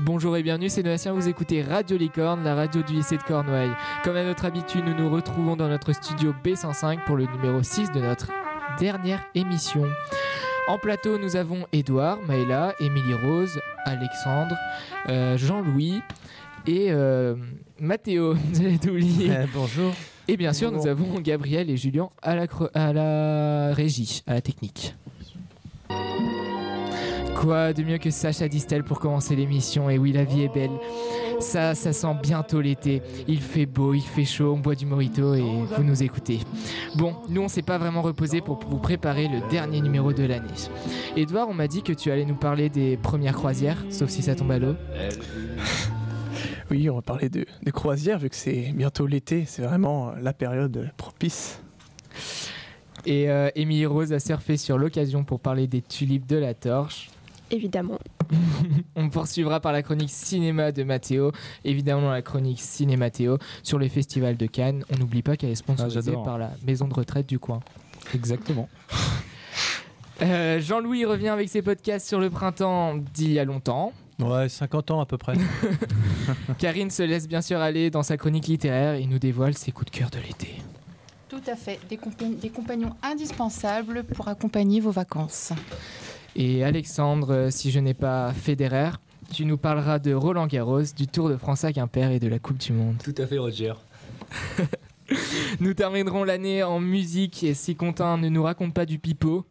Bonjour et bienvenue, c'est Donatien, vous écoutez Radio Licorne, la radio du lycée de Cornouailles. Comme à notre habitude, nous nous retrouvons dans notre studio B105 pour le numéro 6 de notre dernière émission. En plateau, nous avons Édouard, Maëla, Émilie Rose, Alexandre, euh, Jean-Louis et euh, Mathéo. Vous. Eh, bonjour. Et bien sûr, nous avons Gabriel et Julien à la, cre- à la régie, à la technique. Quoi de mieux que Sacha Distel pour commencer l'émission? Et oui, la vie est belle. Ça, ça sent bientôt l'été. Il fait beau, il fait chaud, on boit du mojito et vous nous écoutez. Bon, nous on s'est pas vraiment reposé pour vous préparer le dernier numéro de l'année. Edouard, on m'a dit que tu allais nous parler des premières croisières, sauf si ça tombe à l'eau. Oui, on va parler de, de croisière vu que c'est bientôt l'été, c'est vraiment euh, la période euh, propice. Et euh, Émilie Rose a surfé sur l'occasion pour parler des tulipes de la torche. Évidemment. On poursuivra par la chronique cinéma de Mathéo, évidemment la chronique cinématéo sur le festival de Cannes. On n'oublie pas qu'elle est sponsorisée Ah, par la maison de retraite du coin. Exactement. Euh, Jean-Louis revient avec ses podcasts sur le printemps d'il y a longtemps. Ouais, 50 ans à peu près. Karine se laisse bien sûr aller dans sa chronique littéraire et nous dévoile ses coups de cœur de l'été. Tout à fait, des, compa- des compagnons indispensables pour accompagner vos vacances. Et Alexandre, si je n'ai pas Federer, tu nous parleras de Roland Garros, du Tour de France à Quimper et de la Coupe du Monde. Tout à fait, Roger. Nous terminerons l'année en musique et si Quentin ne nous raconte pas du pipeau,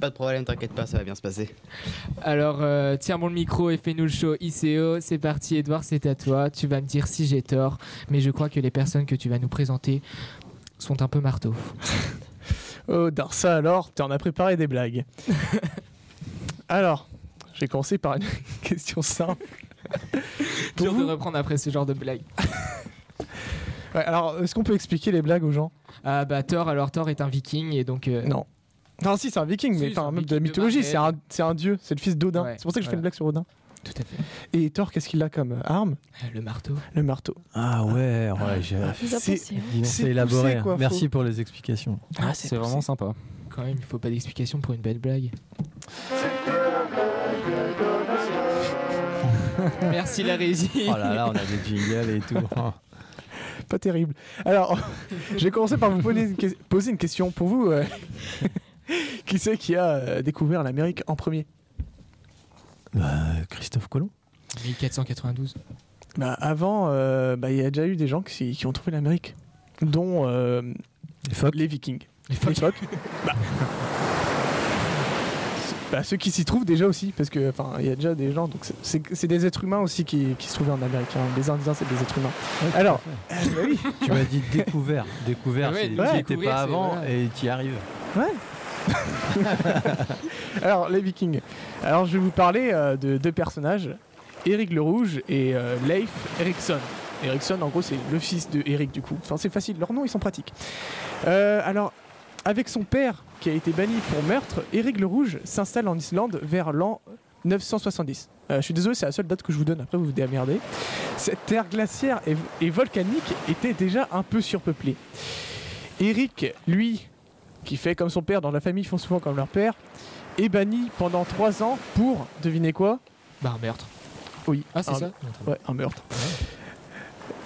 Pas de problème, t'inquiète pas, ça va bien se passer. Alors, euh, tiens bon le micro et fais-nous le show ICO. C'est parti, Edouard, c'est à toi. Tu vas me dire si j'ai tort, mais je crois que les personnes que tu vas nous présenter sont un peu marteaux. Oh, Darsa alors, tu en as préparé des blagues. alors, je vais commencer par une question simple. Pour Dur de reprendre après ce genre de blague. Ouais, alors, est-ce qu'on peut expliquer les blagues aux gens? Ah bah Thor, alors Thor est un viking et donc... euh, Non. Non, si, c'est un viking, Si, mais c'est un enfin, même de la de mythologie, c'est un, Marvel. c'est un dieu, c'est le fils d'Odin. Ouais, c'est pour ça que je fais voilà. une blague sur Odin. Tout à fait. Et Thor, qu'est-ce qu'il a comme euh, arme? Euh, Le marteau. Le marteau. Ah ouais, ouais j'ai... Vous en C'est- hein c'est élaboré. poussé, quoi, Merci faut- pour les explications. Ah, c'est c'est vraiment sympa. Quand même, il faut pas d'explication pour une belle blague. Merci la régie. Oh là là, on a des jingles et tout. Pas terrible. Alors, je vais commencer par vous poser une, que- poser une question. Pour vous, euh, qui c'est qui a euh, découvert l'Amérique en premier? Bah, Christophe Colomb. 1492. Bah, avant, euh, bah, il y a déjà eu des gens qui, qui ont trouvé l'Amérique, dont euh, Les les Vikings. Les Les phoques. bah. C'est- bah, ceux qui s'y trouvent déjà aussi, parce que enfin, il y a déjà des gens, donc c'est- des êtres humains aussi qui, qui se trouvaient en Amérique. hein. Les Indiens, c'est des êtres humains. Alors, euh, bah oui, Tu m'as dit découvert. Découvert, Ouais, ouais, étais découvrir, pas avant voilà. et tu y arrives. Alors, les Vikings. Alors, je vais vous parler euh, de deux personnages, Eric le Rouge et euh, Leif Erikson. Erikson, en gros, c'est le fils de Eric, du coup. Enfin, c'est facile, leurs noms, ils sont pratiques. Euh, alors, avec son père, qui a été banni pour meurtre, Eric le Rouge s'installe en Islande vers l'an 970. Euh, je suis désolé, c'est la seule date que je vous donne, après vous vous démerdez. Cette terre glaciaire et volcanique était déjà un peu surpeuplée. Eric, lui, qui fait comme son père, dans la famille ils font souvent comme leur père, est banni pendant 3 ans pour, devinez quoi? Bah un meurtre. Oui. Ah c'est un- ça? Ouais, un meurtre.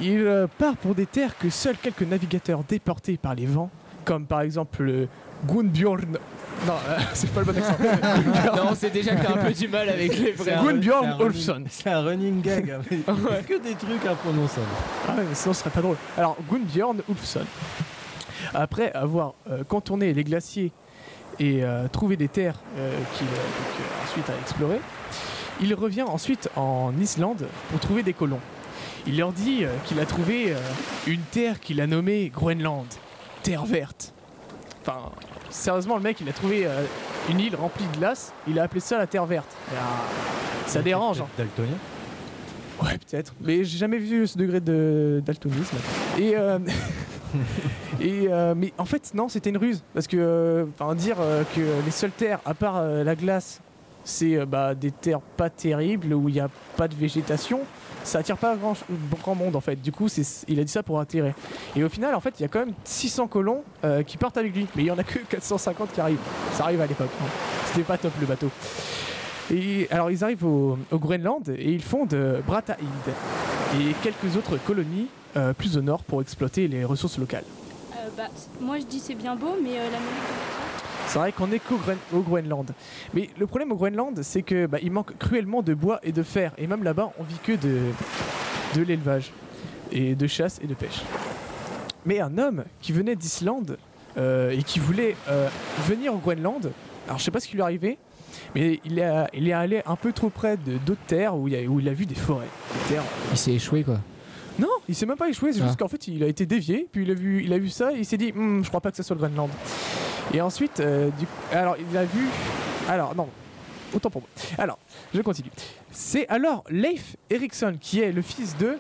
Il euh, part pour des terres que seuls quelques navigateurs déportés par les vents, comme par exemple le Gunbjorn. Non, euh, c'est pas le bon accent. non, c'est déjà que t'as un peu du mal avec les vrais. Gunbjorn Olfsson. C'est un running gag. avec Que des trucs imprononçables. Ah ouais, mais sinon ce serait pas drôle. Alors, Gunbjorn Ulfsson. Après avoir euh, contourné les glaciers et euh, trouvé des terres euh, qu'il ensuite a explorées, il revient ensuite en Islande pour trouver des colons. Il leur dit qu'il a trouvé une terre qu'il a nommée Groenland, terre verte. Enfin, sérieusement, le mec, il a trouvé euh, une île remplie de glace, il a appelé ça la terre verte. Ah, ça dérange. hein. Daltonien. Ouais, peut-être. Mais j'ai jamais vu ce degré de daltonisme. Et, euh, et euh, mais en fait, non, c'était une ruse. Parce que, euh, dire euh, que les seules terres, à part la glace, c'est bah, des terres pas terribles où il n'y a pas de végétation, ça attire pas grand, monde en fait. Du coup, il a dit ça pour attirer. Et au final, en fait, il y a quand même 600 colons qui partent avec lui. Mais il y en a que 450 qui arrivent. Ça arrive à l'époque. hein. C'était pas top le bateau. Et alors ils arrivent au, au Groenland et ils fondent euh, Bratahild et quelques autres colonies euh, plus au nord pour exploiter les ressources locales. Euh, bah, moi je dis c'est bien beau, mais euh, l'Amérique C'est vrai qu'on est qu'au Groen- au Groenland. Mais le problème au Groenland, c'est que bah, il manque cruellement de bois et de fer. Et même là-bas, on vit que de, de l'élevage et de chasse et de pêche. Mais un homme qui venait d'Islande et qui voulait venir au Groenland, alors je sais pas ce qui lui est arrivé, mais il est, il est allé un peu trop près de d'autres terres où il, a, où il a vu des forêts. Des terres Il s'est échoué quoi. non, il s'est même pas échoué, c'est Ah. juste qu'en fait il a été dévié, puis il a vu, il a vu ça et il s'est dit Hmm, je crois pas que ça soit le Groenland. Et ensuite, euh, du coup, alors il a vu. Alors non, autant pour moi. Alors, je continue. C'est alors Leif Erikson qui est le fils de.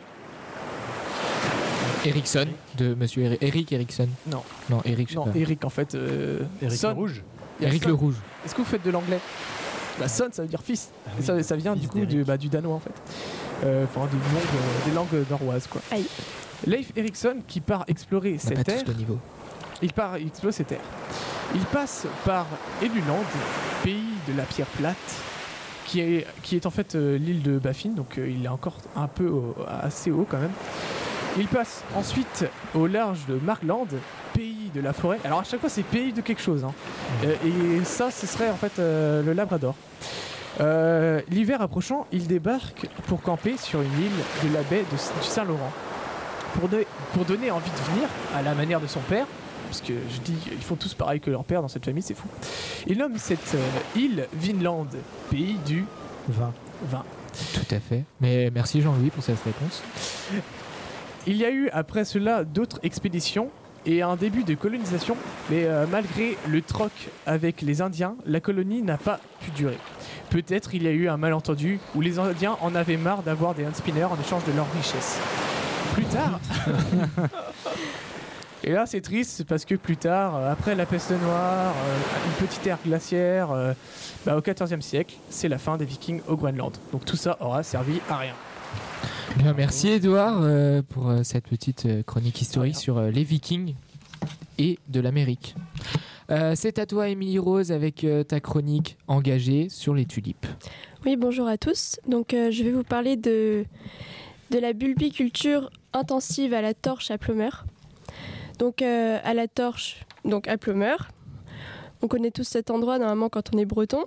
Ericsson, de monsieur Eri- Eric Ericsson. Non. Non, Eric, je sais Non, pas. Eric en fait. Euh, Eric Son. le Rouge. Eric le Rouge. Est-ce que vous faites de l'anglais Bah son ça veut dire fils. Ah oui, ça, ça vient fils du coup du, bah, du danois en fait. Euh, Enfin des langues, euh, des langues norroises quoi. Aïe. Leif Erikson qui part explorer On cette terre. niveau. Il part, il explore ces terres. Il passe par Eluland, pays de la pierre plate, qui est, qui est en fait euh, l'île de Baffin, donc euh, il est encore un peu au- assez haut quand même. Il passe ensuite au large de Markland, pays de la forêt. Alors à chaque fois c'est pays de quelque chose. hein. Euh, et ça, ce serait en fait euh, le Labrador. Euh, L'hiver approchant, il débarque pour camper sur une île de la baie de- du Saint-Laurent. Pour, de- pour donner envie de venir, à la manière de son père, parce que je dis ils font tous pareil que leur père dans cette famille, c'est fou. Il nomme cette euh, île Vinland, pays du 20. vin. Tout à fait. Mais merci Jean-Louis pour cette réponse. Il y a eu après cela d'autres expéditions et un début de colonisation, mais euh, malgré le troc avec les Indiens, la colonie n'a pas pu durer. Peut-être il y a eu un malentendu où les Indiens en avaient marre d'avoir des handspinners en échange de leurs richesses. Plus tard. Et là, c'est triste c'est parce que plus tard, euh, après la peste noire, euh, une petite ère glaciaire, bah, au XIVe siècle, c'est la fin des Vikings au Groenland. Donc tout ça aura servi à rien. Bien, merci Edouard euh, pour euh, cette petite euh, chronique historique sur euh, les Vikings et de l'Amérique. Euh, C'est à toi, Émilie Rose, avec euh, ta chronique engagée sur les tulipes. Oui, bonjour à tous. Donc, euh, je vais vous parler de, de la bulbiculture intensive à la torche à Plumeur. Donc, euh, à la torche, donc à Plumeur. On connaît tous cet endroit normalement quand on est breton.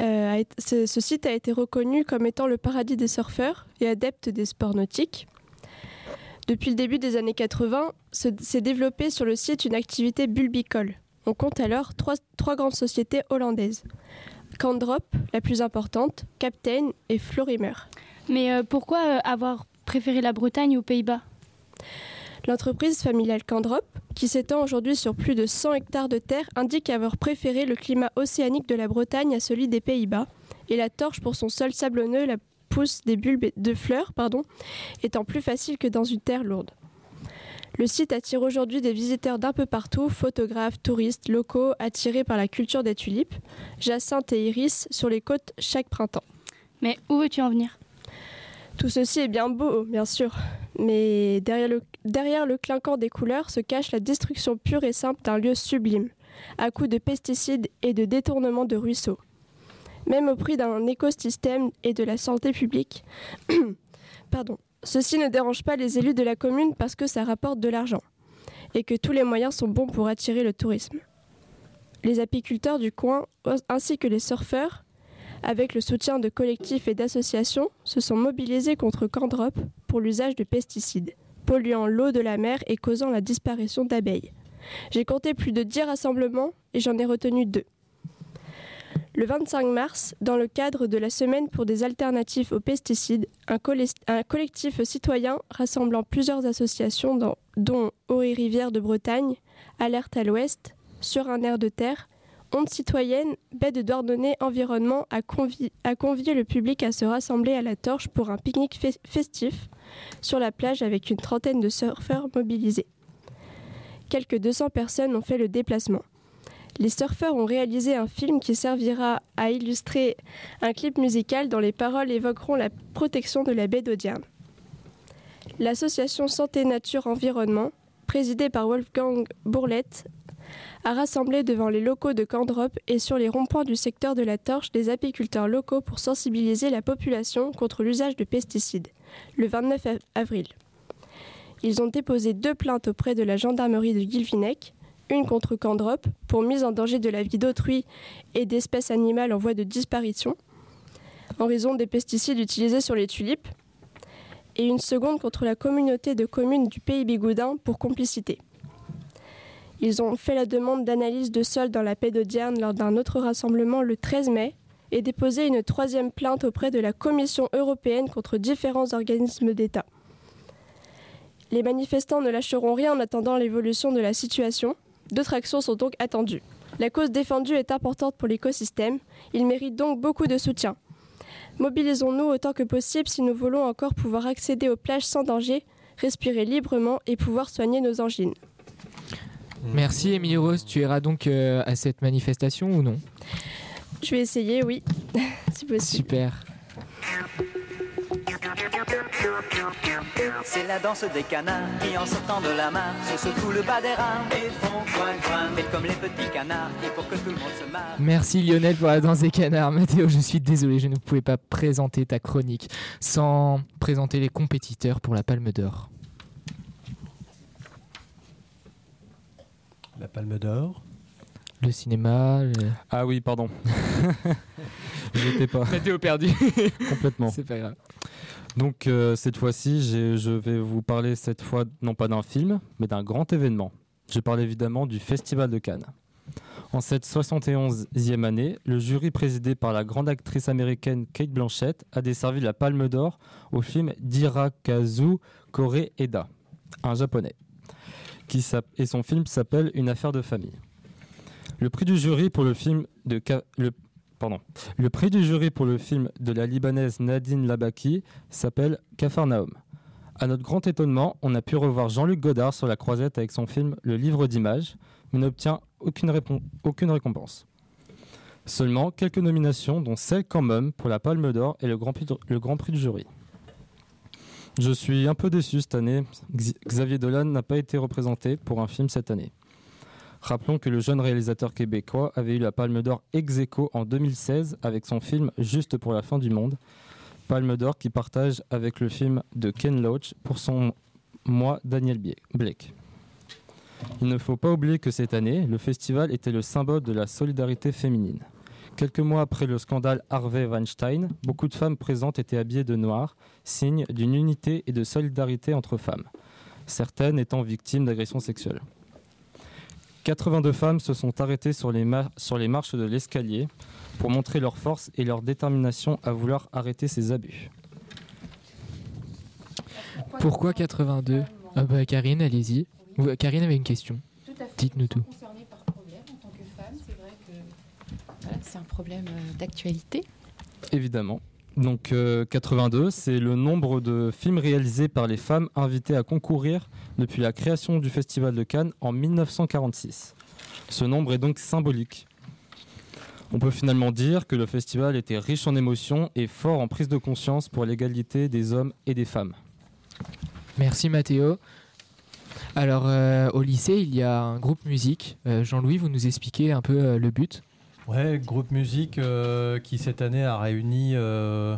Euh, ce, site a été reconnu comme étant le paradis des surfeurs et adeptes des sports nautiques. Depuis le début des années 80, se- s'est développée sur le site une activité bulbicole. On compte alors trois, trois grandes sociétés hollandaises. Candrop, la plus importante, Captain et Florimer. Mais euh, pourquoi euh, avoir préféré la Bretagne aux Pays-Bas? L'entreprise familiale Candrop, qui s'étend aujourd'hui sur plus de 100 hectares de terre, indique avoir préféré le climat océanique de la Bretagne à celui des Pays-Bas, et la torche pour son sol sablonneux, la pousse des bulbes de fleurs, pardon, étant plus facile que dans une terre lourde. Le site attire aujourd'hui des visiteurs d'un peu partout, photographes, touristes, locaux, attirés par la culture des tulipes, jacinthes et iris sur les côtes chaque printemps. Mais où veux-tu en venir? Tout ceci est bien beau, bien sûr, mais derrière le, clinquant des couleurs se cache la destruction pure et simple d'un lieu sublime, à coups de pesticides et de détournement de ruisseaux. Même au prix d'un écosystème et de la santé publique. Pardon. Ceci ne dérange pas les élus de la commune parce que ça rapporte de l'argent et que tous les moyens sont bons pour attirer le tourisme. Les apiculteurs du coin ainsi que les surfeurs avec le soutien de collectifs et d'associations, se sont mobilisés contre Candrop pour l'usage de pesticides, polluant l'eau de la mer et causant la disparition d'abeilles. J'ai compté plus de 10 rassemblements et j'en ai retenu deux. Le 25 mars, dans le cadre de la semaine pour des alternatives aux pesticides, un, colle- un collectif citoyen rassemblant plusieurs associations dont et Rivière de Bretagne, Alerte à l'Ouest, Sur un air de terre, Citoyenne, baie de Environnement a, convi- a convié le public à se rassembler à la torche pour un pique-nique fe- festif sur la plage avec une trentaine de surfeurs mobilisés. Quelques 200 personnes ont fait le déplacement. Les surfeurs ont réalisé un film qui servira à illustrer un clip musical dont les paroles évoqueront la protection de la baie d'Audierne. L'association Santé Nature Environnement, présidée par Wolfgang Bourlette, a rassemblé devant les locaux de Candrop et sur les ronds-points du secteur de la Torche des apiculteurs locaux pour sensibiliser la population contre l'usage de pesticides, le 29 avril. Ils ont déposé deux plaintes auprès de la gendarmerie de Guilvinec, une contre Candrop pour mise en danger de la vie d'autrui et d'espèces animales en voie de disparition, en raison des pesticides utilisés sur les tulipes, et une seconde contre la communauté de communes du Pays Bigoudin pour complicité. Ils ont fait la demande d'analyse de sol dans la Pédodierne lors d'un autre rassemblement le 13 mai et déposé une troisième plainte auprès de la Commission européenne contre différents organismes d'État. Les manifestants ne lâcheront rien en attendant l'évolution de la situation. D'autres actions sont donc attendues. La cause défendue est importante pour l'écosystème. Il mérite donc beaucoup de soutien. Mobilisons-nous autant que possible si nous voulons encore pouvoir accéder aux plages sans danger, respirer librement et pouvoir soigner nos angines. Merci Émilie Rose, tu iras donc euh, à cette manifestation ou non? Je vais essayer, oui, si possible. Super. C'est la danse des canards qui en sortant de la mare se secouent le bas des rames et font coin coin. Mais comme les petits canards et pour que tout le monde se marre. Merci Lionel pour la danse des canards. Mathéo, je suis désolé, je ne pouvais pas présenter ta chronique sans présenter les compétiteurs pour la Palme d'Or. La Palme d'Or. Le cinéma. le- Ah oui, pardon. J'étais pas Mathéo perdu. complètement. C'est pas grave. Donc euh, cette fois-ci, je vais vous parler cette fois non pas d'un film, mais d'un grand événement. Je parle évidemment du Festival de Cannes. En cette 71e année, le jury présidé par la grande actrice américaine Kate Blanchett a desservi la Palme d'Or au film d'Hirakazu Kore Eda, un japonais, et son film s'appelle Une affaire de famille. Le prix du jury pour le film de la libanaise Nadine Labaki s'appelle Capharnaüm. À notre grand étonnement, on a pu revoir Jean-Luc Godard sur la croisette avec son film Le livre d'images, mais n'obtient aucune, récompense. Seulement quelques nominations, dont celle quand même pour la Palme d'Or et le Grand Prix du jury. Je suis un peu déçu cette année. Xavier Dolan n'a pas été représenté pour un film cette année. Rappelons que le jeune réalisateur québécois avait eu la Palme d'Or ex aequo en 2016 avec son film Juste pour la fin du monde. Palme d'Or qui partage avec le film de Ken Loach pour son moi Daniel Blake. Il ne faut pas oublier que cette année, le festival était le symbole de la solidarité féminine. Quelques mois après le scandale Harvey Weinstein, beaucoup de femmes présentes étaient habillées de noir, signe d'une unité et de solidarité entre femmes, certaines étant victimes d'agressions sexuelles. 82 femmes se sont arrêtées sur les, mar- sur les marches de l'escalier pour montrer leur force et leur détermination à vouloir arrêter ces abus. Pourquoi 82 Ah bah, Karine, allez-y. Karine avait une question. Tout à fait. Dites-nous tout. Concernée par problème en tant que femme, c'est vrai que voilà, c'est un problème euh, d'actualité. Évidemment. Donc euh, 82, c'est le nombre de films réalisés par les femmes invitées à concourir depuis la création du Festival de Cannes en 1946. Ce nombre est donc symbolique. On peut finalement dire que le festival était riche en émotions et fort en prise de conscience pour l'égalité des hommes et des femmes. Merci Mathéo. Alors euh, au lycée, il y a un groupe musique. Euh, Jean-Louis, vous nous expliquez un peu euh, le but Ouais, groupe musique euh, qui cette année a réuni euh,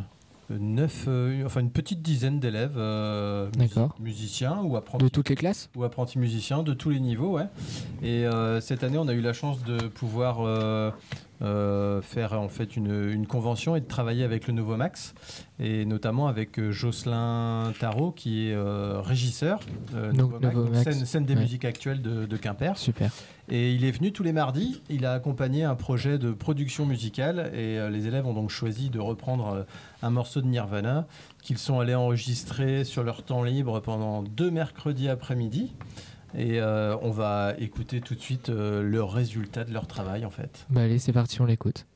neuf, euh, enfin une petite dizaine d'élèves musiciens ou apprentis, de toutes les classes? Ou apprentis musiciens de tous les niveaux. Ouais. Et cette année, on a eu la chance de pouvoir faire en fait une, une convention et de travailler avec le Nouveau Max et notamment avec Jocelyn Tarot qui est régisseur Nouveau Max, donc scène, scène des ouais. musiques actuelles de, de Quimper. Super. Et il est venu tous les mardis, il a accompagné un projet de production musicale et euh, les élèves ont donc choisi de reprendre euh, un morceau de Nirvana qu'ils sont allés enregistrer sur leur temps libre pendant deux mercredis après-midi. Et euh, on va écouter tout de suite le résultat de leur travail en fait. Bah allez, c'est parti, on l'écoute.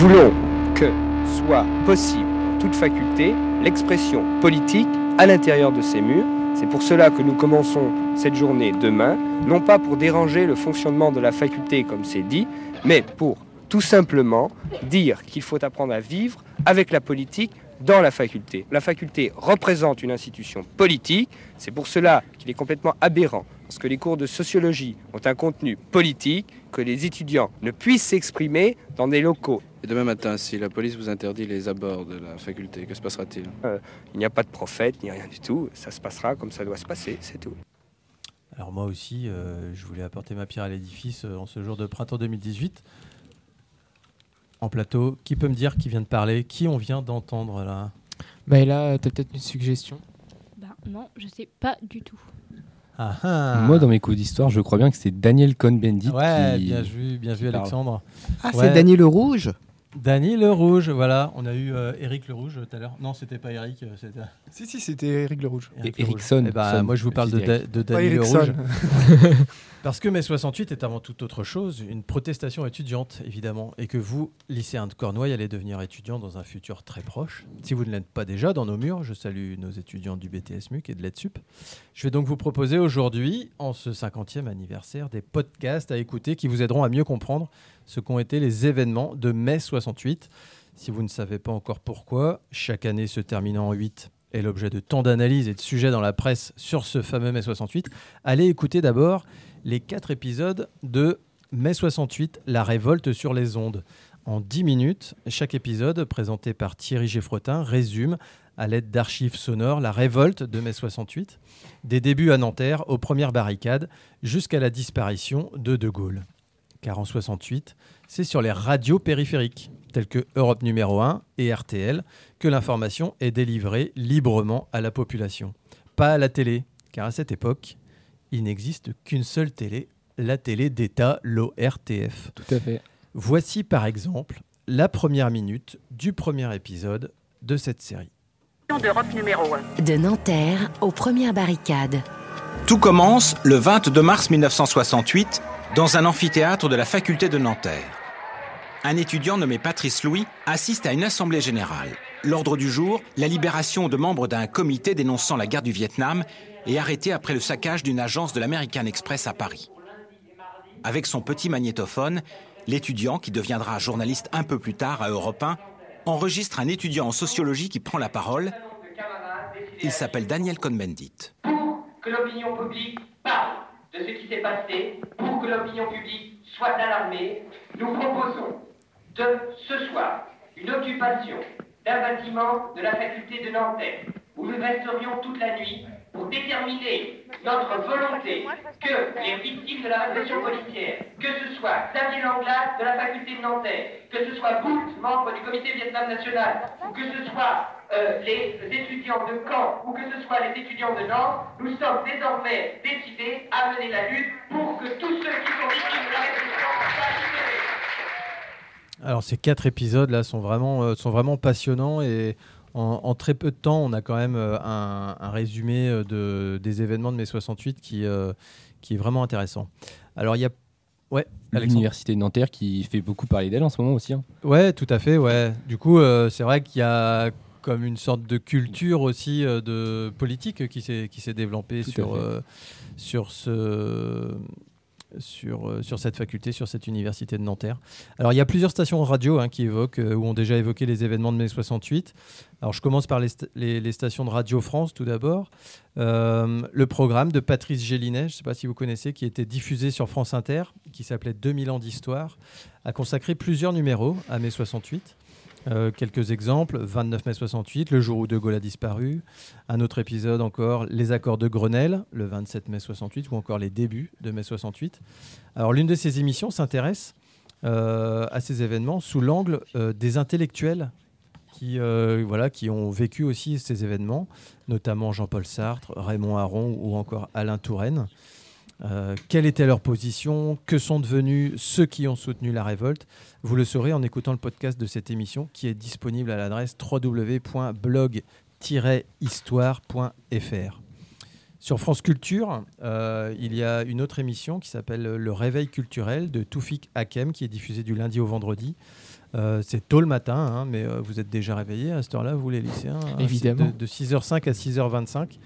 Voulons que soit possible, toute faculté, l'expression politique à l'intérieur de ces murs. C'est pour cela que nous commençons cette journée demain, non pas pour déranger le fonctionnement de la faculté comme c'est dit, mais pour tout simplement dire qu'il faut apprendre à vivre avec la politique dans la faculté. La faculté représente une institution politique, c'est pour cela qu'il est complètement aberrant, parce que les cours de sociologie ont un contenu politique, que les étudiants ne puissent s'exprimer dans des locaux. Et demain matin, si la police vous interdit les abords de la faculté, que se passera-t-il? Euh, il n'y a pas de prophète, ni rien du tout, ça se passera comme ça doit se passer, c'est tout. Alors moi aussi, euh, je voulais apporter ma pierre à l'édifice euh, en ce jour de printemps 2018. En plateau, qui peut me dire qui vient de parler Qui on vient d'entendre là? Bah là, t'as peut-être une suggestion? Bah non, je sais pas du tout. Ah ah. Moi, dans mes cours d'histoire, je crois bien que c'est Daniel Cohn-Bendit Ouais, qui... bien vu, bien vu. Alexandre. Ah, c'est Dany le Rouge? Dany le Rouge, voilà. On a eu euh, Eric le Rouge tout à l'heure. Non, c'était pas Eric, euh, c'était. Si, si, c'était Eric le Rouge. Eric Et. Ericsson, Eh ben, moi, je vous le parle de, Da- de Dany le. Rouge. Parce que mai 68 est avant toute autre chose une protestation étudiante, évidemment, et que vous, lycéens de Cornouailles, allez devenir étudiants dans un futur très proche. Si vous ne l'êtes pas déjà dans nos murs, je salue nos étudiants du BTS MUC et de l'EDSUP. Je vais donc vous proposer aujourd'hui, en ce 50e anniversaire, des podcasts à écouter qui vous aideront à mieux comprendre ce qu'ont été les événements de mai 68. Si vous ne savez pas encore pourquoi, chaque année se terminant en 8 est l'objet de tant d'analyses et de sujets dans la presse sur ce fameux mai 68, allez écouter d'abord les quatre épisodes de mai 68, la révolte sur les ondes. En 10 minutes, chaque épisode, présenté par Thierry Geffrotin, résume, à l'aide d'archives sonores, la révolte de mai 68, des débuts à Nanterre aux premières barricades, jusqu'à la disparition de De Gaulle. Car en 68, c'est sur les radios périphériques, telles que Europe numéro 1 et RTL, que l'information est délivrée librement à la population. Pas à la télé, car à cette époque, il n'existe qu'une seule télé, la télé d'État, l'ORTF. Tout à fait. Voici par exemple la première minute du premier épisode de cette série. d'Europe numéro 1. De Nanterre aux premières barricades. Tout commence le 22 mars 1968 dans un amphithéâtre de la faculté de Nanterre. Un étudiant nommé Patrice Louis assiste à une assemblée générale. L'ordre du jour, la libération de membres d'un comité dénonçant la guerre du Vietnam et arrêté après le saccage d'une agence de l'American Express à Paris. Avec son petit magnétophone, l'étudiant, qui deviendra journaliste un peu plus tard à Europe 1, enregistre un étudiant en sociologie qui prend la parole. Il s'appelle Daniel Cohn-Bendit. De ce qui s'est passé, pour que l'opinion publique soit alarmée, nous proposons de ce soir une occupation d'un bâtiment de la faculté de Nanterre, où nous resterions toute la nuit pour déterminer notre volonté que les victimes de la répression policière, que ce soit Xavier Langlade de la faculté de Nanterre, que ce soit Bout, membre du comité Vietnam national, ou que ce soit euh, les étudiants de Caen, ou que ce soit les étudiants de Nantes, nous sommes désormais décidés à mener la lutte pour que tous ceux qui sont victimes de la répression soient libérés. Alors ces quatre épisodes là sont vraiment, euh, sont vraiment passionnants et en, en très peu de temps on a quand même euh, un, un résumé de, des événements de mai 68 qui, euh, qui est vraiment intéressant. Alors il y a... Ouais. L'université de Nanterre qui fait beaucoup parler d'elle en ce moment aussi. hein. Ouais, tout à fait. Ouais. Du coup, euh, c'est vrai qu'il y a comme une sorte de culture aussi euh, de politique qui s'est qui s'est développée Tout sur euh, sur ce sur, euh, sur cette faculté, sur cette université de Nanterre. Alors, il y a plusieurs stations radio hein, qui évoquent euh, ou ont déjà évoqué les événements de mai 68. Alors, je commence par les, sta- les- les stations de Radio France tout d'abord. Euh, le programme de Patrice Gélinet, je ne sais pas si vous connaissez, qui était diffusé sur France Inter, qui s'appelait 2000 ans d'histoire, a consacré plusieurs numéros à mai 68. Euh, quelques exemples 29 mai 68, le jour où De Gaulle a disparu. Un autre épisode encore, les accords de Grenelle, le 27 mai 68, ou encore les débuts de mai 68. Alors, l'une de ces émissions s'intéresse euh, à ces événements sous l'angle euh, des intellectuels qui, ont vécu aussi ces événements, notamment Jean-Paul Sartre, Raymond Aron ou encore Alain Touraine. Euh, quelle était leur position? Que sont devenus ceux qui ont soutenu la révolte? Vous le saurez en écoutant le podcast de cette émission qui est disponible à l'adresse www.blog-histoire.fr. Sur France Culture, euh, il y a une autre émission qui s'appelle Le Réveil culturel de Toufik Hakem qui est diffusée du lundi au vendredi. Euh, c'est tôt le matin, hein, mais vous êtes déjà réveillés à cette heure-là, vous les lycéens hein, Évidemment. De, de 6h05 à 6h25.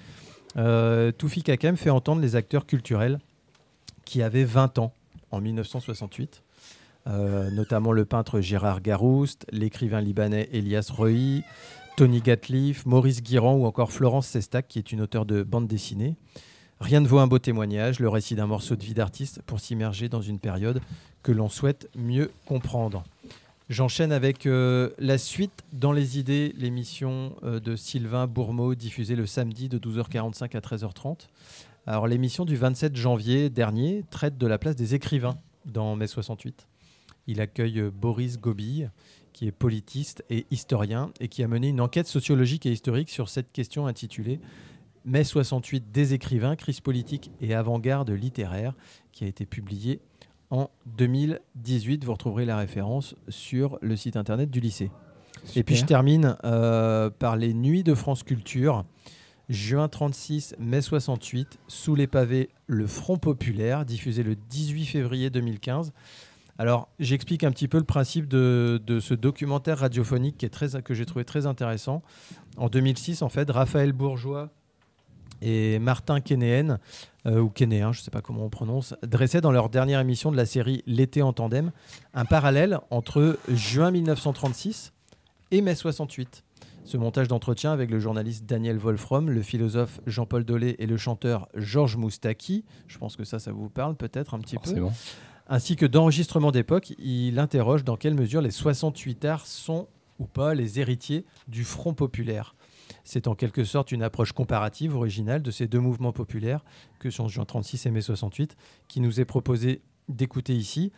Euh, Toufik Hakem fait entendre les acteurs culturels qui avaient 20 ans en 1968. Euh, notamment le peintre Gérard Garouste, l'écrivain libanais Elias Reuy, Tony Gatliff, Maurice Guirand ou encore Florence Sestac, qui est une auteure de bande dessinée. Rien ne vaut un beau témoignage, le récit d'un morceau de vie d'artiste pour s'immerger dans une période que l'on souhaite mieux comprendre. J'enchaîne avec euh, la suite dans les idées, l'émission euh, de Sylvain Bourmeau diffusée le samedi de 12h45 à 13h30. Alors l'émission du 27 janvier dernier traite de la place des écrivains dans mai 68. Il accueille euh, Boris Gobille, qui est politiste et historien et qui a mené une enquête sociologique et historique sur cette question intitulée Mai 68 des écrivains, crise politique et avant-garde littéraire, qui a été publiée en 2018. Vous retrouverez la référence sur le site internet du lycée. Et puis je termine euh, par les Nuits de France Culture. Juin 36, mai 68, sous les pavés, le Front Populaire, diffusé le 18 février 2015. Alors, j'explique un petit peu le principe de, de ce documentaire radiophonique qui est très, que j'ai trouvé très intéressant. En 2006, en fait, Raphaël Bourgeois et Martin Kénéen, euh, ou Kénéen, je ne sais pas comment on prononce, dressaient dans leur dernière émission de la série L'été en tandem un parallèle entre juin 1936 et mai 68. Ce montage d'entretien avec le journaliste Daniel Wolfram, le philosophe Jean-Paul Dolé et le chanteur Georges Moustaki, je pense que ça, ça vous parle peut-être un petit peu, ainsi que d'enregistrements d'époque, il interroge dans quelle mesure les 68 arts sont ou pas les héritiers du Front populaire. C'est en quelque sorte une approche comparative originale de ces deux mouvements populaires que sont juin 36 et mai 68 qui nous est proposé d'écouter ici.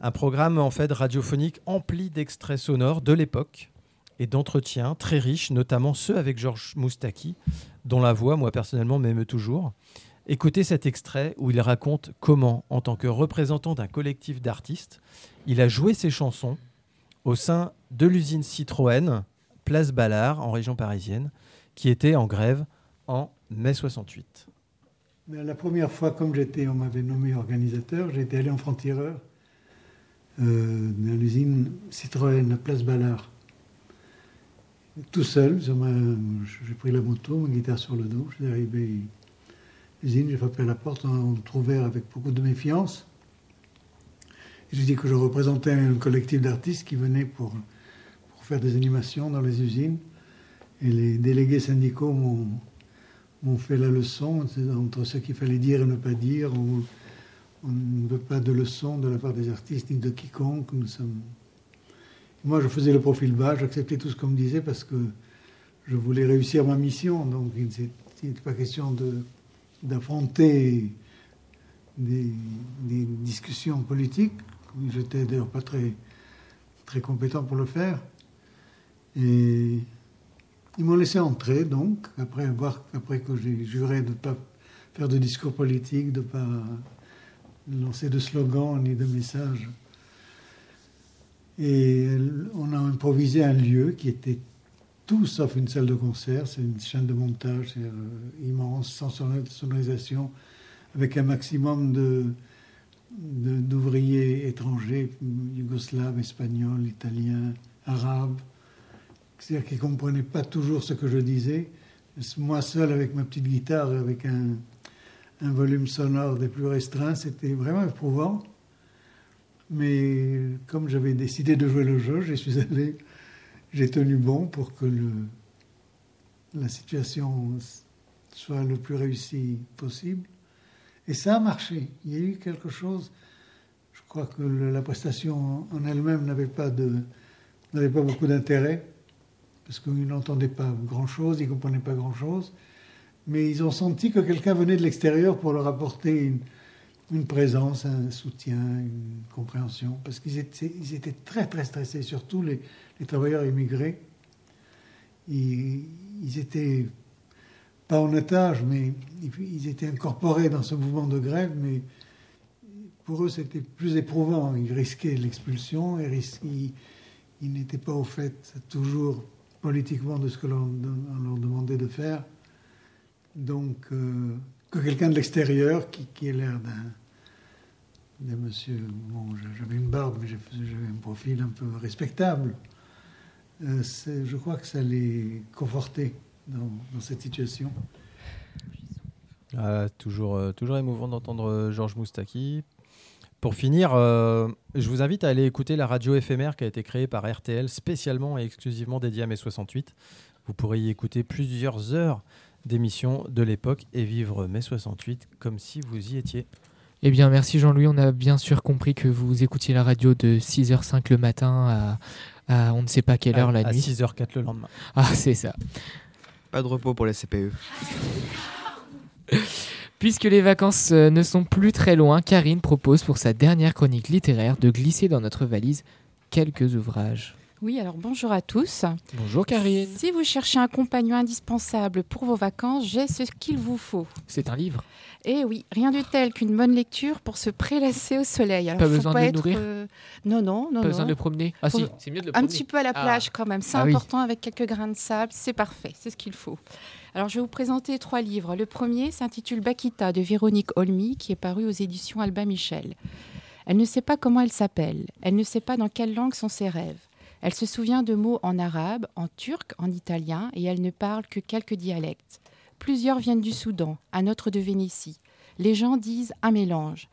Un programme en fait radiophonique empli d'extraits sonores de l'époque et d'entretiens très riches, notamment ceux avec Georges Moustaki, dont la voix, moi personnellement, m'émeut toujours. Écoutez cet extrait où il raconte comment, en tant que représentant d'un collectif d'artistes, il a joué ses chansons au sein de l'usine Citroën, place Ballard, en région parisienne, qui était en grève en mai 68. Mais la première fois, comme j'étais, on m'avait nommé organisateur, j'étais allé en franc-tireur euh, dans l'usine Citroën à Place Ballard. Tout seul, j'ai pris la moto, ma guitare sur le dos, je suis arrivé à l'usine, j'ai frappé à la porte, on m'a ouvert avec beaucoup de méfiance. J'ai dit que je représentais un collectif d'artistes qui venaient pour, faire des animations dans les usines. Et les délégués syndicaux m'ont fait la leçon entre ce qu'il fallait dire et ne pas dire. On, ne veut pas de leçons de la part des artistes ni de quiconque. Nous sommes... Moi, je faisais le profil bas, j'acceptais tout ce qu'on me disait parce que je voulais réussir ma mission. Donc, il n'était pas question de- d'affronter des, des discussions politiques. J'étais d'ailleurs pas très, très compétent pour le faire. Et ils m'ont laissé entrer, donc, après, avoir, après que j'ai juré de ne pas faire de discours politique, de ne pas lancer de slogans ni de messages. Et on a improvisé un lieu qui était tout sauf une salle de concert, c'est une chaîne de montage euh, immense, sans sonor- sonorisation, avec un maximum de- d'ouvriers étrangers, yougoslaves, espagnols, italiens, arabes, c'est-à-dire qu'ils ne comprenaient pas toujours ce que je disais. Moi seul, avec ma petite guitare, et avec un, un volume sonore des plus restreints, c'était vraiment éprouvant. Mais comme j'avais décidé de jouer le jeu, je suis allé, j'ai tenu bon pour que la situation soit le plus réussie possible. Et ça a marché. Il y a eu quelque chose. Je crois que la prestation en elle-même n'avait pas, n'avait pas beaucoup d'intérêt, parce qu'ils n'entendaient pas grand-chose, ils ne comprenaient pas grand-chose. Mais ils ont senti que quelqu'un venait de l'extérieur pour leur apporter une, présence, un soutien, une compréhension, parce qu'ils étaient, très très stressés, surtout les, travailleurs immigrés. Ils, étaient pas en otage, mais ils, étaient incorporés dans ce mouvement de grève, mais pour eux c'était plus éprouvant. Ils risquaient l'expulsion, ils, ils n'étaient pas au fait toujours politiquement de ce que l'on on leur demandait de faire. donc euh, que quelqu'un de l'extérieur qui, qui ait l'air d'un monsieur. J'avais une barbe, mais j'avais un profil un peu respectable. Euh, je crois que ça les confortait dans, cette situation. Ah, toujours, euh, toujours émouvant d'entendre Georges Moustaki. Pour finir, euh, je vous invite à aller écouter la radio éphémère qui a été créée par RTL spécialement et exclusivement dédiée à mai 68. Vous pourrez y écouter plusieurs heures d'émissions de l'époque et vivre mai 68 comme si vous y étiez. Eh bien, merci Jean-Louis. On a bien sûr compris que vous écoutiez la radio de 6h05 le matin à, à on ne sait pas quelle heure À- la à nuit. 6h04 le lendemain. Ah, c'est ça. Pas de repos pour les CPE. Puisque les vacances euh, ne sont plus très loin, Karine propose pour sa dernière chronique littéraire de glisser dans notre valise quelques ouvrages. Oui, alors bonjour à tous. Bonjour Karine. Si vous cherchez un compagnon indispensable pour vos vacances, j'ai ce qu'il vous faut. C'est un livre. Eh oui, rien de tel qu'une bonne lecture pour se prélasser au soleil. Alors, Pas besoin de être, nourrir euh, Non, non, non. Pas besoin de le promener Ah Faut- si, c'est mieux de le Un promener. petit peu à la Ah. plage quand même, c'est Ah oui. important avec quelques grains de sable, c'est parfait, c'est ce qu'il faut. Alors je vais vous présenter trois livres. Le premier s'intitule Bakita de Véronique Olmy, qui est paru aux éditions Alba Michel. Elle ne sait pas comment elle s'appelle, elle ne sait pas dans quelle langue sont ses rêves. Elle se souvient de mots en arabe, en turc, en italien, et elle ne parle que quelques dialectes. Plusieurs viennent du Soudan, un autre de Vénétie. Les gens disent un mélange.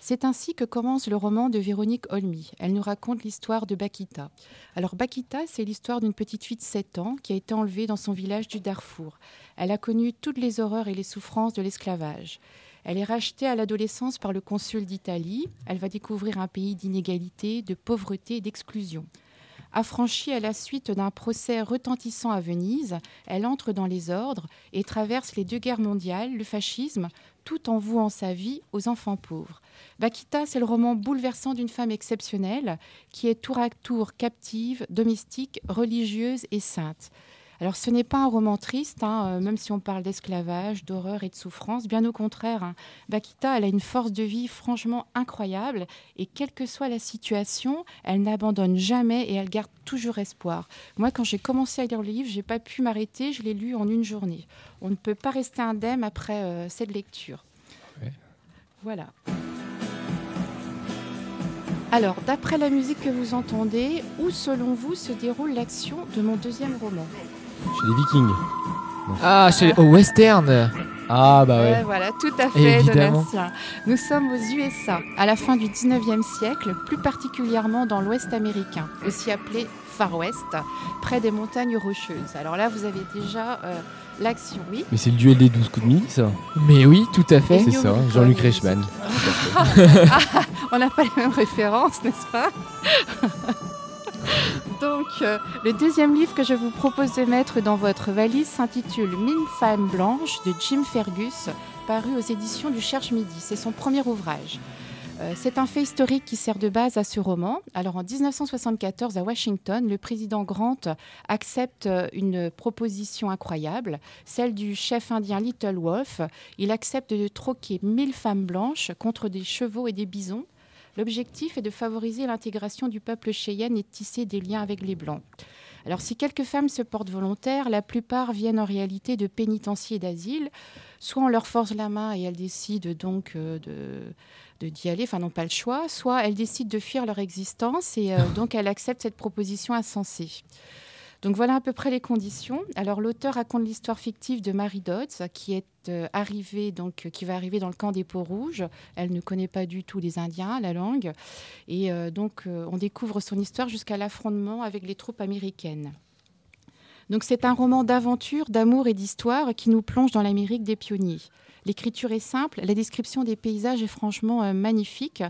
C'est ainsi que commence le roman de Véronique Olmy. Elle nous raconte l'histoire de Bakita. Alors Bakita, c'est l'histoire d'une petite fille de 7 ans qui a été enlevée dans son village du Darfour. Elle a connu toutes les horreurs et les souffrances de l'esclavage. Elle est rachetée à l'adolescence par le consul d'Italie. Elle va découvrir un pays d'inégalité, de pauvreté et d'exclusion. Affranchie à la suite d'un procès retentissant à Venise, elle entre dans les ordres et traverse les deux guerres mondiales, le fascisme, tout en vouant sa vie aux enfants pauvres. Bakita, c'est le roman bouleversant d'une femme exceptionnelle qui est tour à tour captive, domestique, religieuse et sainte. Alors ce n'est pas un roman triste, hein, euh, même si on parle d'esclavage, d'horreur et de souffrance. Bien au contraire, hein. Bakita, elle a une force de vie franchement incroyable et quelle que soit la situation, elle n'abandonne jamais et elle garde toujours espoir. Moi, quand j'ai commencé à lire le livre, j'ai pas pu m'arrêter, je l'ai lu en une journée. On ne peut pas rester indemne après euh, cette lecture. Voilà. Alors, d'après la musique que vous entendez, où selon vous se déroule l'action de mon deuxième roman? Chez les Vikings. Ah, chez, au western. Ah bah ouais. Ouais, voilà, tout à fait, Évidemment. Donatien. Nous sommes aux USA, à la fin du 19e siècle, plus particulièrement dans l'Ouest américain, aussi appelé Far West, près des montagnes rocheuses. Alors là, vous avez déjà euh, l'action, oui. Mais c'est le duel des 12 coups de midi, ça Mais oui, tout à fait. C'est ça, Jean-Luc Reichmann. Ah, on n'a pas les mêmes références, n'est-ce pas? Donc, euh, le deuxième livre que je vous propose de mettre dans votre valise s'intitule Mille femmes blanches de Jim Fergus, paru aux éditions du Cherche Midi. C'est son premier ouvrage. Euh, C'est un fait historique qui sert de base à ce roman. Alors en 1974 à Washington, le président Grant accepte euh, une proposition incroyable, celle du chef indien Little Wolf. Il accepte de troquer 1000 femmes blanches contre des chevaux et des bisons. L'objectif est de favoriser l'intégration du peuple cheyenne et de tisser des liens avec les Blancs. Alors si quelques femmes se portent volontaires, la plupart viennent en réalité de pénitenciers d'asile. Soit on leur force la main et elles décident donc euh, de de d'y aller, enfin n'ont pas le choix, soit elles décident de fuir leur existence et euh, donc elles acceptent cette proposition insensée. Donc voilà à peu près les conditions. Alors l'auteur raconte l'histoire fictive de Marie Dodds qui est euh, arrivée donc qui va arriver dans le camp des peaux rouges. Elle ne connaît pas du tout les Indiens, la langue, et euh, donc euh, on découvre son histoire jusqu'à l'affrontement avec les troupes américaines. Donc c'est un roman d'aventure, d'amour et d'histoire qui nous plonge dans l'Amérique des pionniers. L'écriture est simple, la description des paysages est franchement euh, magnifique.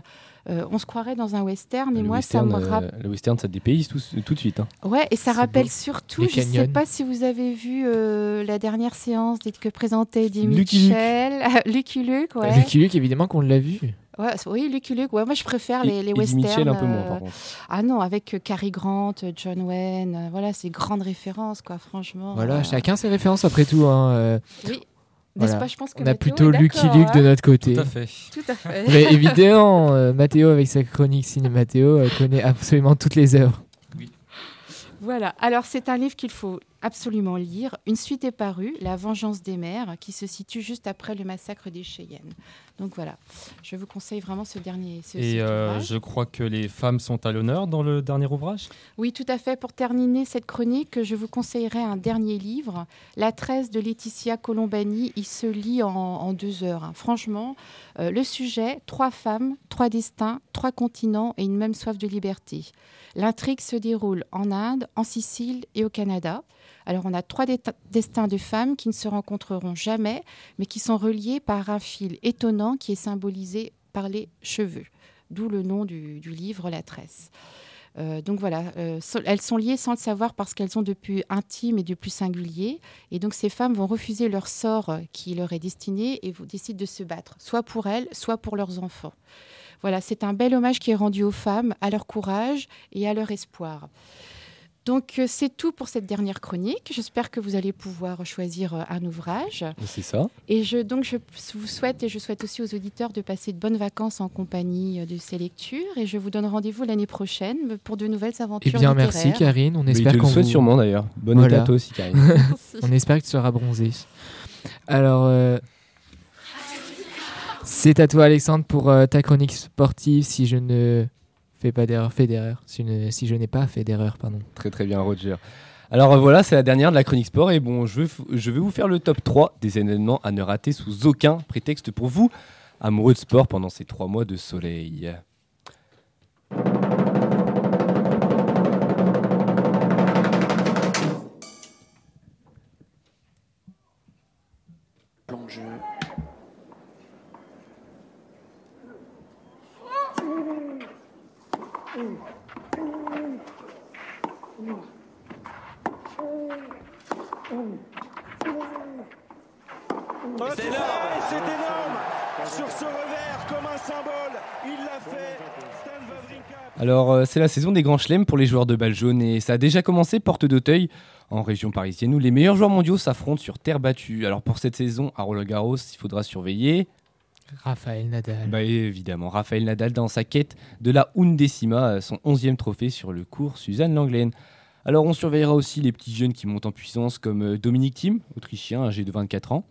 Euh, on se croirait dans un western, et le, moi western, ça me euh, rappelle. le western, ça dépayse tout, tout de suite. hein. Ouais, et ça rappelle beau. surtout, Les je ne sais pas si vous avez vu euh, la dernière séance que présentait Eddie Lucky Luke. Michel. Lucky Luke, ouais. Lucky Luke, évidemment qu'on l'a vu. Ouais, oui, Lucky Luke. Ouais, moi, je préfère les, les westerns. Mitchell, un peu moins, par contre. Ah non, avec euh, Cary Grant, John Wayne, euh, voilà, c'est grandes références, quoi, franchement. Voilà, euh, chacun ses références après tout. Hein. euh, Oui. N'est-ce pas Je pense que On a Mathéo plutôt Lucky Luke de hein notre côté. Tout à fait. Tout à fait. Mais évidemment, euh, Mathéo, avec sa chronique cinématéo, euh, connaît absolument toutes les œuvres. Voilà, alors c'est un livre qu'il faut absolument lire. Une suite est parue, La Vengeance des mères, qui se situe juste après le massacre des Cheyennes. Donc voilà, je vous conseille vraiment ce dernier. Ce, Et euh, je crois que les femmes sont à l'honneur dans le dernier ouvrage? Oui, tout à fait. Pour terminer cette chronique, je vous conseillerais un dernier livre, La tresse de Laetitia Colombani. Il se lit en, en deux heures. hein. Franchement, euh, le sujet trois femmes, trois destins, trois continents et une même soif de liberté. L'intrigue se déroule en Inde, en Sicile et au Canada. Alors, on a trois destins de femmes qui ne se rencontreront jamais, mais qui sont reliés par un fil étonnant qui est symbolisé par les cheveux. D'où le nom du, livre, La tresse. Euh, donc voilà, euh, elles sont liées sans le savoir parce qu'elles ont de plus intime et de plus singulier. Et donc ces femmes vont refuser leur sort euh, qui leur est destiné et décident de se battre, soit pour elles, soit pour leurs enfants. Voilà, c'est un bel hommage qui est rendu aux femmes, à leur courage et à leur espoir. Donc euh, c'est tout pour cette dernière chronique. J'espère que vous allez pouvoir choisir euh, un ouvrage. C'est ça. Et je, donc, je vous souhaite et je souhaite aussi aux auditeurs de passer de bonnes vacances en compagnie euh, de ces lectures. Et je vous donne rendez-vous l'année prochaine pour de nouvelles Eh aventures. bien, merci. Karine. On espère qu'on souhaite vous- sûrement, d'ailleurs. Bonne été à toi aussi, Karine. On espère que tu seras bronzé. Alors, euh, c'est à toi, Alexandre, pour euh, ta chronique sportive. Si je ne fais pas d'erreur, fais d'erreur. Si, je n'ai pas fait d'erreur, pardon. Très très bien, Roger. Alors euh, voilà, c'est la dernière de la chronique sport et bon, je je vais vous faire le top 3 des événements à ne rater sous aucun prétexte pour vous, amoureux de sport pendant ces trois mois de soleil. C'est énorme, c'est énorme Sur ce revers, comme un symbole, il l'a fait. Alors euh, c'est la saison des grands chelems pour les joueurs de balle jaune et ça a déjà commencé porte d'Auteuil en région parisienne où les meilleurs joueurs mondiaux s'affrontent sur terre battue. Alors pour cette saison à Roland Garros, il faudra surveiller Raphaël Nadal. Bah évidemment, Raphaël Nadal dans sa quête de la undécima, euh, son 11e trophée sur le cours Suzanne Langlaine. Alors on surveillera aussi les petits jeunes qui montent en puissance comme euh, Dominique Thiem, autrichien âgé de 24 ans,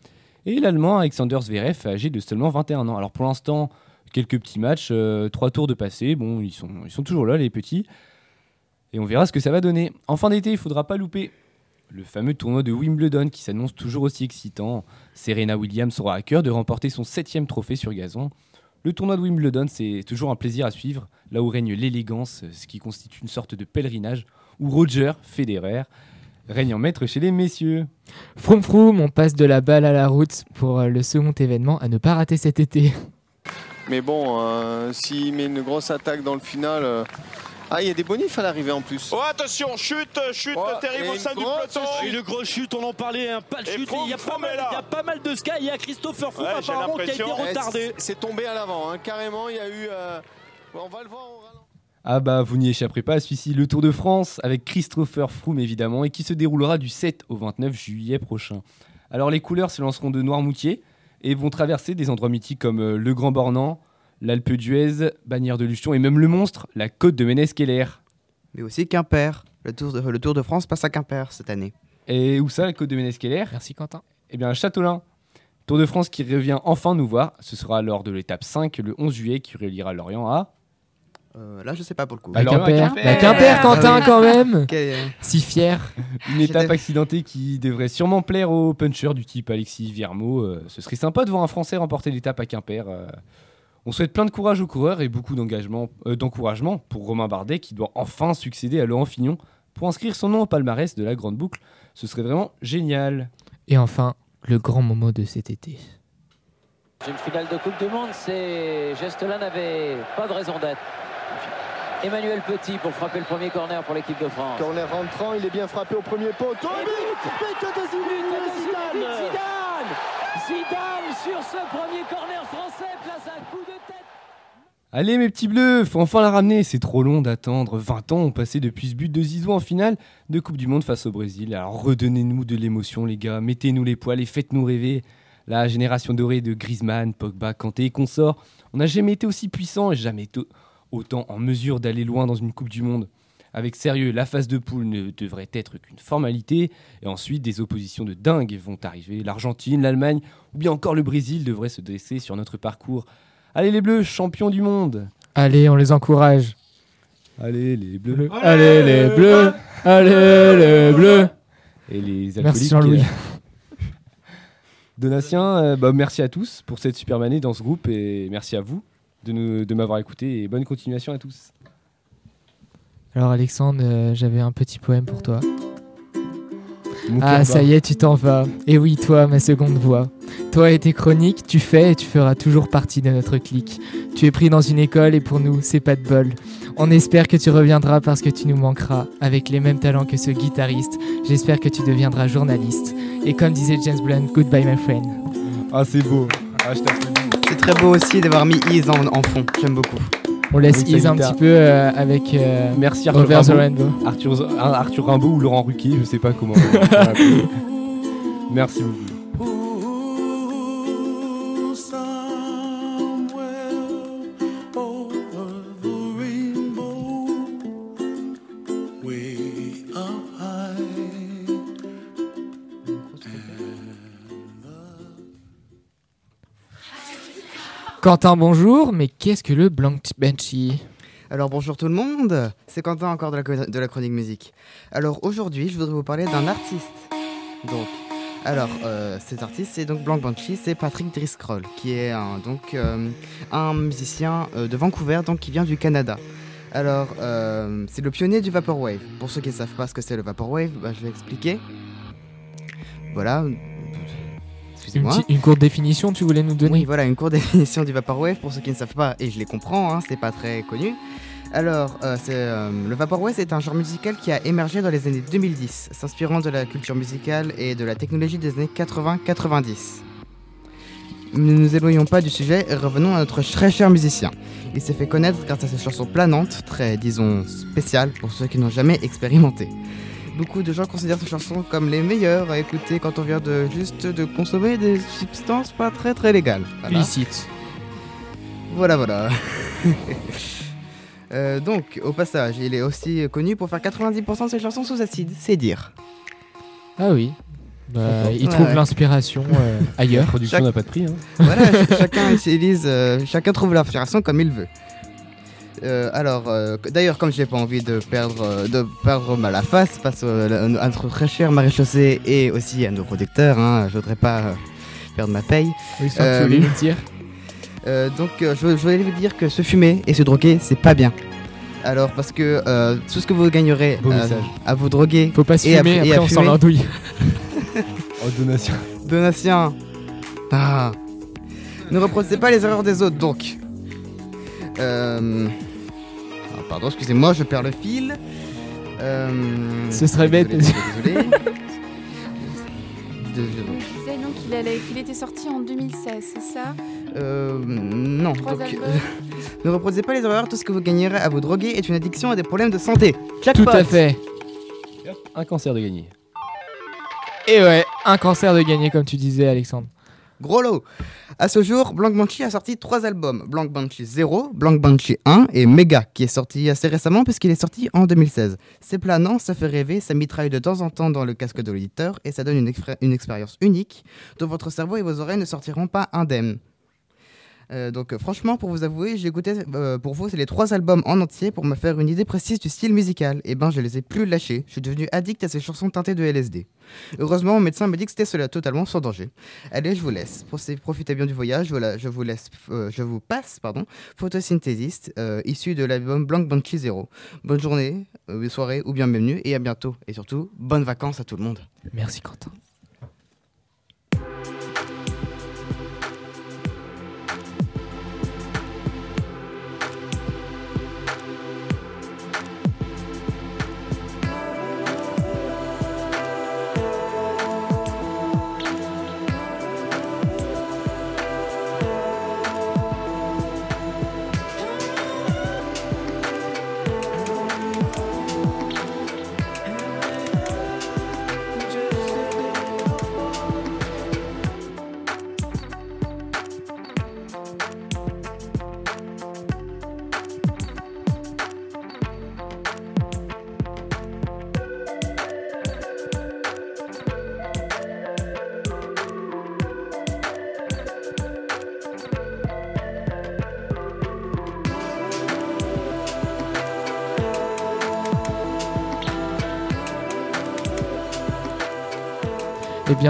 et l'allemand Alexander Zverev âgé de seulement 21 ans. Alors pour l'instant, quelques petits matchs, euh, trois tours de passé, bon ils sont, ils sont toujours là les petits, et on verra ce que ça va donner. En fin d'été, il faudra pas louper le fameux tournoi de Wimbledon qui s'annonce toujours aussi excitant. Serena Williams aura à cœur de remporter son septième trophée sur gazon. Le tournoi de Wimbledon, c'est toujours un plaisir à suivre, là où règne l'élégance, ce qui constitue une sorte de pèlerinage, où Roger Federer règne en maître chez les messieurs. Froum froum, on passe de la balle à la route pour euh, le second événement à ne pas rater cet été. Mais bon, euh, s'il met une grosse attaque dans le final. euh, Ah, il y a des bonifs à l'arrivée en plus. Oh attention, chute, chute terrible et au sein du peloton. chute. Une grosse chute, on en parlait, un pas de Et chute. Il y, a pas mal, est là. il y a pas mal de sky. Il y a Christopher Froome Ouais, apparemment qui a été retardé. Eh, c'est- C'est tombé à l'avant, hein, carrément. Il y a eu. euh, On va le voir. au ralenti. Ah bah vous n'y échapperez pas à celui-ci, le Tour de France avec Christopher Froome évidemment et qui se déroulera du 7 au 29 juillet prochain. Alors les couleurs se lanceront de Noirmoutier et vont traverser des endroits mythiques comme euh, le Grand Bornand, l'Alpe d'Huez, Bagnères de Luchon et même le monstre, la côte de Ménez-Keller. Mais aussi Quimper. Le Tour, de, le Tour de France passe à Quimper cette année. Et où ça la côte de Ménez-Keller Merci Quentin. Eh bien à Châteaulin. Tour de France qui revient enfin nous voir, ce sera lors de l'étape 5 le 11 juillet qui reliera Lorient à... Euh, là, je sais pas pour le coup. La Alors, Quimper, Quimper. la Quimper, Quentin, Ah oui. quand même. Quel- Si fier. Une étape accidentée qui devrait sûrement plaire aux punchers du type Alexis Viermo. Euh, ce serait sympa de voir un Français remporter l'étape à Quimper. euh. On souhaite plein de courage aux coureurs et beaucoup d'engagement, euh, d'encouragement pour Romain Bardet qui doit enfin succéder à Laurent Fignon pour inscrire son nom au palmarès de la Grande Boucle. Ce serait vraiment génial. Et enfin, le grand moment de cet été. Une finale de Coupe du Monde, ces gestes-là n'avaient pas de raison d'être. Emmanuel Petit pour frapper le premier corner pour l'équipe de France. Corner rentrant, il est bien frappé au premier poteau. Et but But de Zidane Zidane Zidane Zidane sur ce premier corner français place un coup de tête. Allez mes petits bleus, faut enfin la ramener, c'est trop long d'attendre. 20 ans ont passé depuis ce but de Zizou en finale de Coupe du Monde face au Brésil. Alors redonnez-nous de l'émotion les gars, mettez-nous les poils et faites-nous rêver. La génération dorée de Griezmann, Pogba, Kanté et consorts, on n'a jamais été aussi puissant et jamais autant en mesure d'aller loin dans une Coupe du Monde. Avec sérieux, la phase de poule ne devrait être qu'une formalité, et ensuite des oppositions de dingue vont arriver. L'Argentine, l'Allemagne, ou bien encore le Brésil devraient se dresser sur notre parcours. Allez les Bleus, champions du monde Allez, on les encourage. Allez les Bleus Allez les bleus, allez les bleus. Et les Merci Jean-Louis. euh, Donatien, euh, bah, merci à tous pour cette superbe année dans ce groupe et merci à vous de, nous- de m'avoir écouté et bonne continuation à tous. Alors Alexandre, euh, j'avais un petit poème pour toi. Mon ah, ça y est, tu t'en vas. Et oui, toi, ma seconde voix. Toi et tes chroniques, tu fais et tu feras toujours partie de notre clique. Tu es pris dans une école et pour nous, c'est pas de bol. On espère que tu reviendras parce que tu nous manqueras. Avec les mêmes talents que ce guitariste, j'espère que tu deviendras journaliste. Et comme disait James Blunt, goodbye my friend. Ah, c'est beau. Ah, je très beau aussi d'avoir mis Ease en, en fond. J'aime beaucoup. On laisse Ease un petit peu euh, avec euh, Merci Arthur Over the Rimbaud. Rainbow. Arthur, un Arthur Rimbaud ou Laurent Ruquier, je sais pas comment. Merci beaucoup. Quentin, bonjour, mais qu'est-ce que le Blank Benchy Alors bonjour tout le monde, c'est Quentin encore de la, chronique musique. Alors aujourd'hui, je voudrais vous parler d'un artiste. Donc, alors euh, cet artiste, c'est donc Blanc Banshee, c'est Patrick Driscoll, qui est un, donc euh, un musicien euh, de Vancouver, donc qui vient du Canada. Alors, c'est le pionnier du Vaporwave. Pour ceux qui ne savent pas ce que c'est le Vaporwave, bah, je vais expliquer. Voilà. Une, Excusez-moi. petite- une courte définition, tu voulais nous donner Oui, voilà, une courte définition du Vaporwave pour ceux qui ne savent pas, et je les comprends, hein, c'est pas très connu. Alors, euh, euh, le Vaporwave est un genre musical qui a émergé dans les années 2010, s'inspirant de la culture musicale et de la technologie des années 80-90. Ne nous éloignons pas du sujet et revenons à notre très cher musicien. Il s'est fait connaître grâce à ses chansons planantes, très, disons, spéciales pour ceux qui n'ont jamais expérimenté. Beaucoup de gens considèrent ces chansons comme les meilleures à écouter quand on vient de juste de consommer des substances pas très très légales. Voilà. Licite. Voilà, voilà. Euh, donc, au passage, il est aussi connu pour faire 90% de ses chansons sous acide, c'est dire. Ah oui. Bah, il Ouais, trouve ouais. l'inspiration euh, ailleurs. La production Chaque- n'a pas de prix. hein. Voilà, ch- chacun utilise, euh, chacun trouve l'inspiration comme il veut. Euh, alors, euh, d'ailleurs, comme j'ai pas envie de perdre, euh, de perdre ma la face face à notre très cher maréchaussée et aussi à nos producteurs, hein, je voudrais pas euh, perdre ma paye. Oui, sans que tu voulais le dire. euh, donc, euh, je, je voulais vous dire que se fumer et se droguer, c'est pas bien. Alors, parce que euh, tout ce que vous gagnerez euh, à vous droguer Faut pas se et à- fumer, et après à on s'en fumer- l'andouille. Oh, donation. Donatien. Ah. Ne reproduisez pas les erreurs des autres, donc. Euh... pardon, excusez-moi, je perds le fil. Euh... Ce serait bête. Désolé, désolé. Je disais donc qu'il allait- qu'il était sorti en 2016, c'est ça? Euh, non. Donc, ne reproduisez pas les erreurs, tout ce que vous gagnerez à vous droguer est une addiction à des problèmes de santé. Tout à fait. Un cancer de gagné. Et ouais, un cancer de gagner, comme tu disais, Alexandre. Gros lot À ce jour, Blank Banshee a sorti trois albums. Blank Banshee 0, Blank Banshee 1 et Mega, qui est sorti assez récemment puisqu'il est sorti en 2016. C'est planant, ça fait rêver, ça mitraille de temps en temps dans le casque de l'auditeur et ça donne une, une expérience unique dont votre cerveau et vos oreilles ne sortiront pas indemnes. Euh, donc franchement, pour vous avouer, j'ai écouté euh, pour vous les trois albums en entier pour me faire une idée précise du style musical. Et ben je les ai plus lâchés, je suis devenu addict à ces chansons teintées de LSD. Heureusement, mon médecin m'a dit que c'était cela totalement sans danger. Allez, je vous laisse. Profitez- bien du voyage. Voilà, je vous laisse, euh, je vous passe, pardon, photosynthésiste issu de l'album Blank Banshee Zero. Bonne journée, soirée ou bien bienvenue et à bientôt. Et surtout, bonnes vacances à tout le monde. Merci Quentin.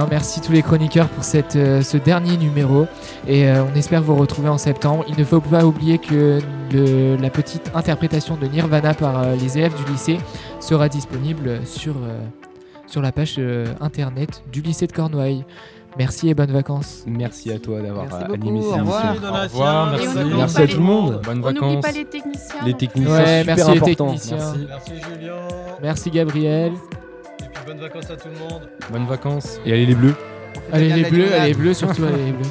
Bien, merci tous les chroniqueurs pour cette, euh, ce dernier numéro. Et euh, on espère vous retrouver en septembre. Il ne faut pas oublier que le- la petite interprétation de Nirvana par euh, les élèves du lycée sera disponible sur, euh, sur la page euh, internet du lycée de Cornouailles. Merci et bonnes vacances. Merci à toi d'avoir animé cette Au revoir. émission. Au revoir, merci. on n'oublie Merci pas à tout le monde. Bonnes On n'oublie vacances. pas les techniciens. Les techniciens Ouais, super merci les techniciens. Merci. Merci Julien. Merci Gabriel. Bonnes vacances à tout le monde. Bonnes vacances. Et allez les bleus. Allez les bleus, allez les bleus, surtout allez les bleus.